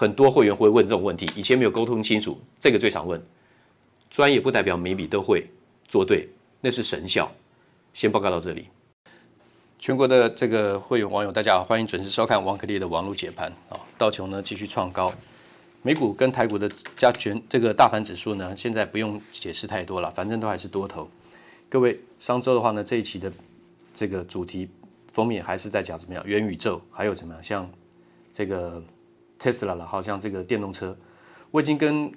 很多会员会问这种问题，以前没有沟通清楚，这个最常问。专业不代表每笔都会做对，那是神效。先报告到这里。全国的这个会员网友，大家好，欢迎准时收看王可立的网络解盘啊。道琼呢继续创高，美股跟台股的加权这个大盘指数呢，现在不用解释太多了，反正都还是多头。各位，上周的话呢，这一期的这个主题封面还是在讲怎么样元宇宙，还有什么像这个。Tesla 了，好像这个电动车，我已经跟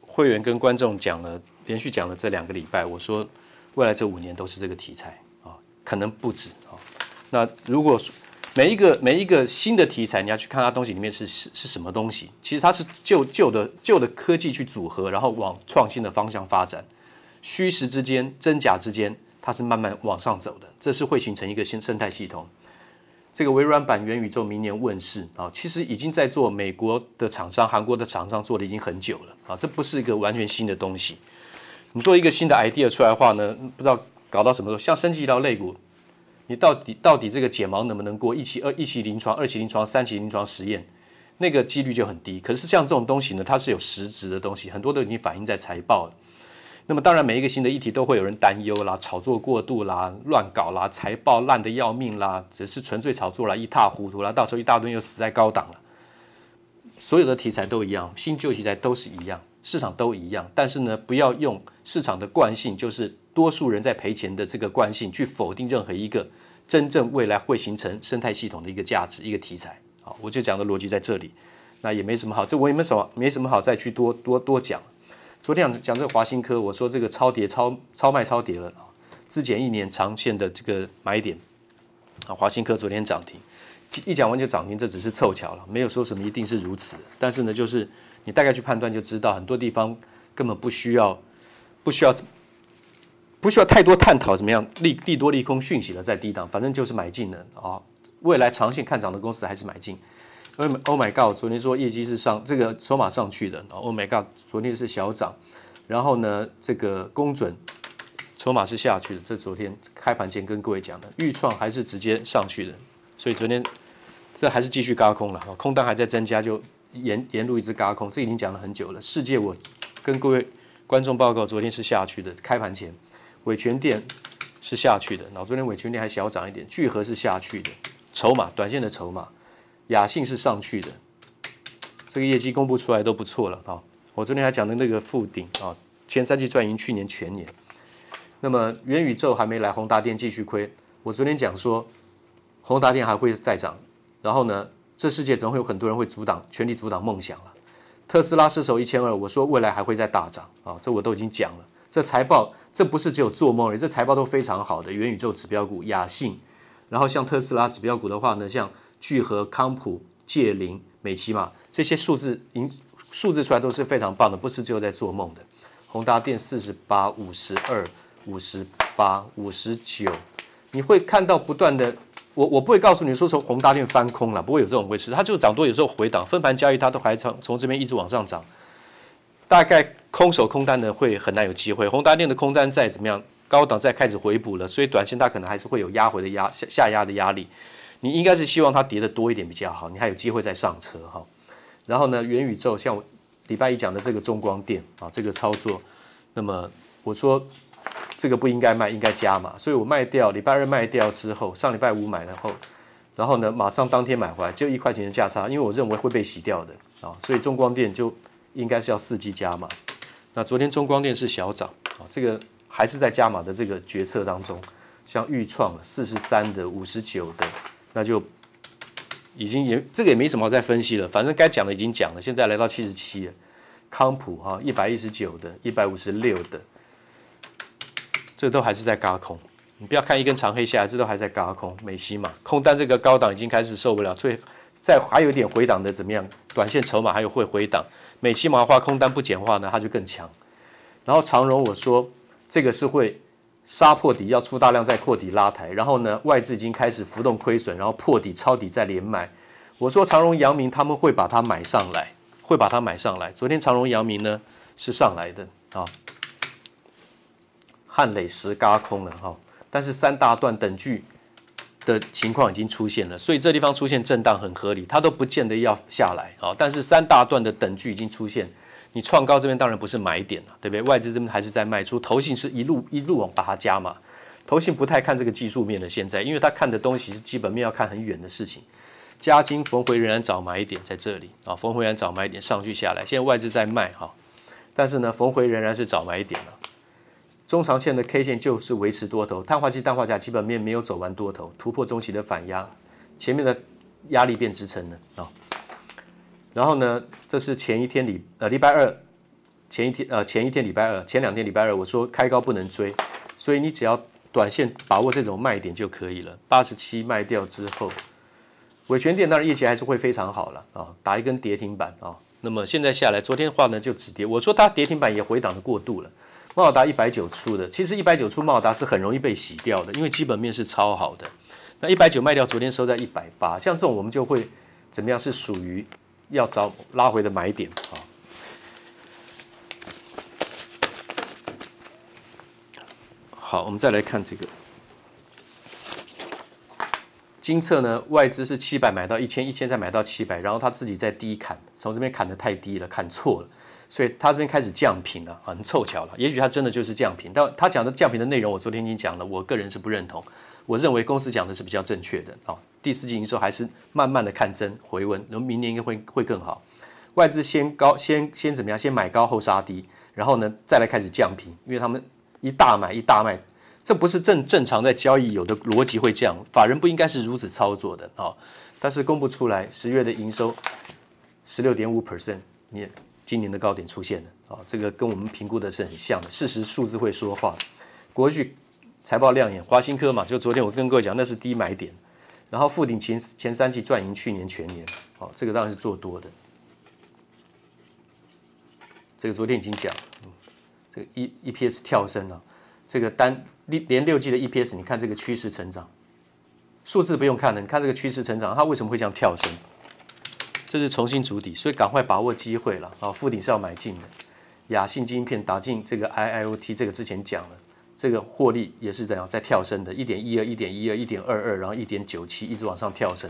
会员跟观众讲了，连续讲了这两个礼拜，我说未来这五年都是这个题材啊，可能不止啊。那如果每一个每一个新的题材，你要去看它东西里面是是是什么东西，其实它是旧旧的旧的科技去组合，然后往创新的方向发展，虚实之间、真假之间，它是慢慢往上走的，这是会形成一个新生态系统。这个微软版元宇宙明年问世啊，其实已经在做，美国的厂商、韩国的厂商做的已经很久了啊，这不是一个完全新的东西。你说一个新的 idea 出来的话呢，不知道搞到什么时候，像升级到肋骨，你到底到底这个解盲能不能过一期、二一期临床、二期临床、三期临床实验，那个几率就很低。可是像这种东西呢，它是有实质的东西，很多都已经反映在财报了。那么当然，每一个新的议题都会有人担忧啦，炒作过度啦，乱搞啦，财报烂得要命啦，只是纯粹炒作啦，一塌糊涂啦，到时候一大堆又死在高档了。所有的题材都一样，新旧题材都是一样，市场都一样。但是呢，不要用市场的惯性，就是多数人在赔钱的这个惯性，去否定任何一个真正未来会形成生态系统的一个价值、一个题材。好，我就讲的逻辑在这里，那也没什么好，这我也没什么没什么好再去多多多讲。昨天讲讲这个华新科，我说这个超跌、超超卖、超跌了啊，资检一年长线的这个买点啊，华新科昨天涨停，一讲完就涨停，这只是凑巧了，没有说什么一定是如此。但是呢，就是你大概去判断就知道，很多地方根本不需要不需要不需要太多探讨怎么样利利多利空讯息了，在低档，反正就是买进了啊，未来长线看涨的公司还是买进。Oh my God！昨天说业绩是上这个筹码上去的。Oh my God！昨天是小涨，然后呢，这个公准筹码是下去的。这昨天开盘前跟各位讲的，预创还是直接上去的，所以昨天这还是继续高空了，空单还在增加，就沿沿路一直高空。这已经讲了很久了。世界我跟各位观众报告，昨天是下去的，开盘前伟诠电是下去的，然后昨天伟诠电还小涨一点，聚合是下去的，筹码短线的筹码，亚信是上去的，这个业绩公布出来都不错了啊。我昨天还讲的那个富鼎啊，前三季赚赢去年全年。那么元宇宙还没来，宏达电继续亏。我昨天讲说，宏达电还会再涨。然后呢，这世界总会有很多人会阻挡，全力阻挡梦想了。特斯拉失守一千二，我说未来还会再大涨啊，这我都已经讲了。这财报这不是只有做梦而已，这财报都非常好的元宇宙指标股亚信，然后像特斯拉指标股的话呢，像聚合、康普、界霖、美琪玛这些数字已数字出来都是非常棒的，不是只有在做梦的。宏达电四十八、五十二、五十八、五十九，你会看到不断的。我我不会告诉你说从宏达电翻空了，不会有这种回事。它就涨多，有时候回档，分盘交易它都还从从这边一直往上涨。大概空手空单的会很难有机会。宏达电的空单再怎么样，高档再开始回补了，所以短线它可能还是会有压回的压下下压的压力。你应该是希望它跌得多一点比较好，你还有机会再上车哈。然后呢，元宇宙像我礼拜一讲的这个中光电啊，这个操作，那么我说这个不应该卖，应该加码，所以我卖掉，礼拜二卖掉之后，上礼拜五买了后，然后呢，马上当天买回来，只有一块钱的价差，因为我认为会被洗掉的啊，所以中光电就应该是要伺机加码。那昨天中光电是小涨啊，这个还是在加码的这个决策当中，像钰创四十三的、五十九的，那就。已经也这个也没什么再分析了，反正该讲的已经讲了。现在来到七十七了，康普哈一百一十九的，一百五十六的，这都还是在轧空。你不要看一根长黑下来，这都还在轧空。美西嘛空单这个高档已经开始受不了，所以再还有一点回档的怎么样？短线筹码还有会回档。美琪玛的话空单不简化呢，它就更强。然后长荣我说这个是会。杀破底要出大量再扩底拉抬，然后呢，外资已经开始浮动亏损，然后破底抄底再连买。我说长荣、阳明他们会把它买上来，会把它买上来。昨天长荣、阳明呢是上来的啊，汉磊石轧空了哈，但是三大段等距的情况已经出现了，所以这地方出现震荡很合理，它都不见得要下来啊，但是三大段的等距已经出现。你创高这边当然不是买点了，对不对？外资这边还是在卖出，投信是一路一路往把它加码，投信不太看这个技术面的现在，因为他看的东西是基本面，要看很远的事情。加金逢回仍然找买一点在这里啊，逢回仍然找买点上去下来，现在外资在卖哈，但是呢，逢回仍然是找买点了。中长线的 K 线就是维持多头，碳化硅、氮化镓基本面没有走完多头，突破中期的反压，前面的压力变支撑了啊。然后呢，这是前一天礼呃礼拜二，前一天呃前一天礼拜二，前两天礼拜二，我说开高不能追，所以你只要短线把握这种卖点就可以了。八十七卖掉之后，伟诠电当然业绩还是会非常好了啊，打一根跌停板啊。那么现在下来，昨天的话呢就止跌，我说它跌停板也回档的过度了。茂达一百九出的，其实一百九出茂达是很容易被洗掉的，因为基本面是超好的。那一百九卖掉，昨天收在一百八，像这种我们就会怎么样？是属于。要找拉回的买点啊！好，我们再来看这个金策呢，外资是七百买到一千，一千再买到七百，然后他自己在低砍，从这边砍的太低了，砍错了，所以他这边开始降频了，很凑巧了。也许他真的就是降频，但他讲的降频的内容，我昨天已经讲了，我个人是不认同。我认为公司讲的是比较正确的啊，第四季营收还是慢慢的看增回温，然后明年应该会会更好。外资先高先先怎么样？先买高后杀低，然后呢再来开始降频，因为他们一大买一大卖，这不是正正常在交易有的逻辑会这样，法人不应该是如此操作的啊。但是公布出来十月的营收十六点五 percent，你今年的高点出现了啊，这个跟我们评估的是很像的，事实数字会说话。国巨。财报亮眼，华新科嘛，就昨天我跟各位讲，那是低买点。然后富鼎前前三季赚赢去年全年，哦，这个当然是做多的。这个昨天已经讲，嗯，这个 E EPS 跳升了，这个单连六季的 EPS，你看这个趋势成长，数字不用看了，你看这个趋势成长，它为什么会这样跳升？这是重新筑底，所以赶快把握机会了啊！富鼎是要买进的，亚信晶片打进这个 IIoT，这个之前讲了。这个获利也是这样在跳升的，一点一二、一点一二、一点二二，然后一点九七，一直往上跳升。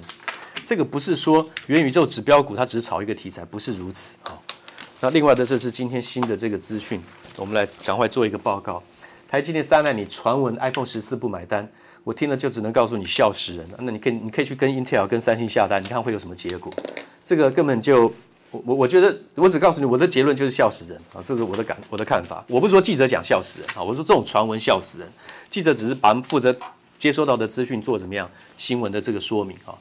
这个不是说元宇宙指标股它只炒一个题材，不是如此啊。那另外的，这是今天新的这个资讯，我们来赶快做一个报告。台积电三奈，你传闻 iPhone 十四不买单，我听了就只能告诉你笑死人了。那你可以你可以去跟 Intel、跟三星下单，你看会有什么结果？这个根本就我我我觉得，我只告诉你我的结论就是笑死人啊，这是我的感我的看法。我不是说记者讲笑死人啊，我说这种传闻笑死人。记者只是把负责接收到的资讯做怎么样新闻的这个说明啊，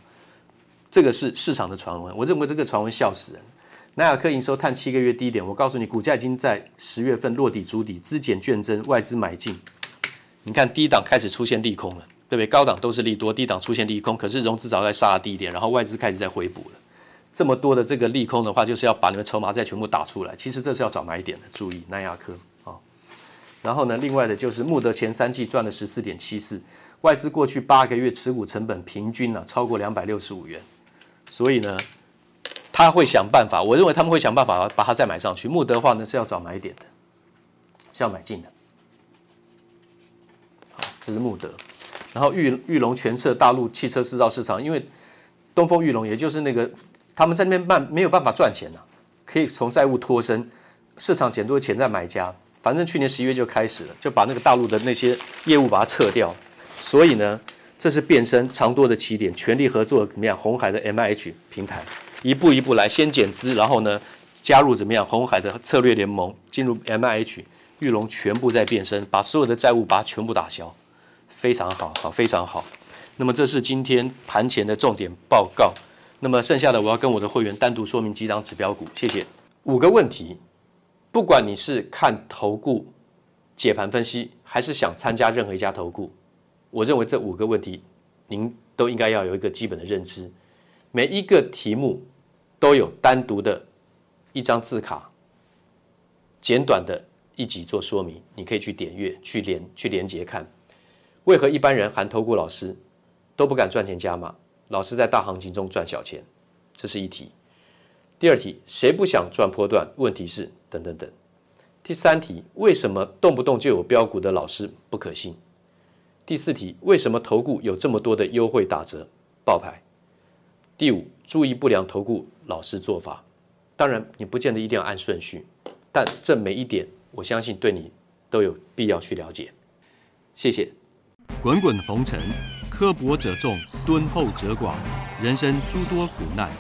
这个是市场的传闻，我认为这个传闻笑死人。南亚科营收探七个月低点，我告诉你，股价已经在十月份落底筑底，资减券增，外资买进。你看低档开始出现利空了，对不对？高档都是利多，低档出现利空，可是融资早在杀了低点，然后外资开始在回补了。这么多的这个利空的话，就是要把你们筹码再全部打出来。其实这是要找买点的，注意南亚科啊。然后呢，另外的就是穆德前三季赚了十四点七四，外资过去八个月持股成本平均呢、超过两百六十五元，所以呢。他会想办法，我认为他们会想办法把它再买上去。穆德的话呢是要找买点的，是要买进的。好，这是穆德。然后玉玉龙全撤大陆汽车制造市场，因为东风裕隆也就是那个他们在那边办没有办法赚钱呐、可以从债务脱身，市场捡多潜在买家。反正去年十一月就开始了，就把那个大陆的那些业务把它撤掉。所以呢，这是变身长多的起点，全力合作怎么样？红海的 MIH 平台。一步一步来，先减资，然后呢，加入怎么样？红海的策略联盟，进入 MIH，玉龙全部在变身，把所有的债务把它全部打消，非常好，好，非常好。那么这是今天盘前的重点报告。那么剩下的我要跟我的会员单独说明几档指标股，谢谢。五个问题，不管你是看投顾解盘分析，还是想参加任何一家投顾，我认为这五个问题您都应该要有一个基本的认知。每一个题目都有单独的一张字卡，简短的一集做说明，你可以去点阅、去连、去连接看。为何一般人含投顾老师都不敢赚钱加码？老师在大行情中赚小钱，这是一题。第二题，谁不想赚波段？问题是等等等。第三题，为什么动不动就有标股的老师不可信？第四题，为什么投顾有这么多的优惠打折爆牌？第五，注意不良投顾老师做法。当然，你不见得一定要按顺序，但这每一点，我相信对你都有必要去了解。谢谢。滚滚红尘，刻薄者众，敦厚者寡；人生诸多苦难，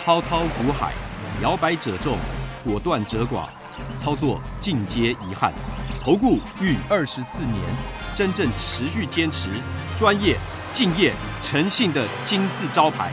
滔滔苦海，摇摆者众，果断者寡。操作尽皆遗憾。投顾逾二十四年，真正持续坚持、专业、敬业、诚信的金字招牌。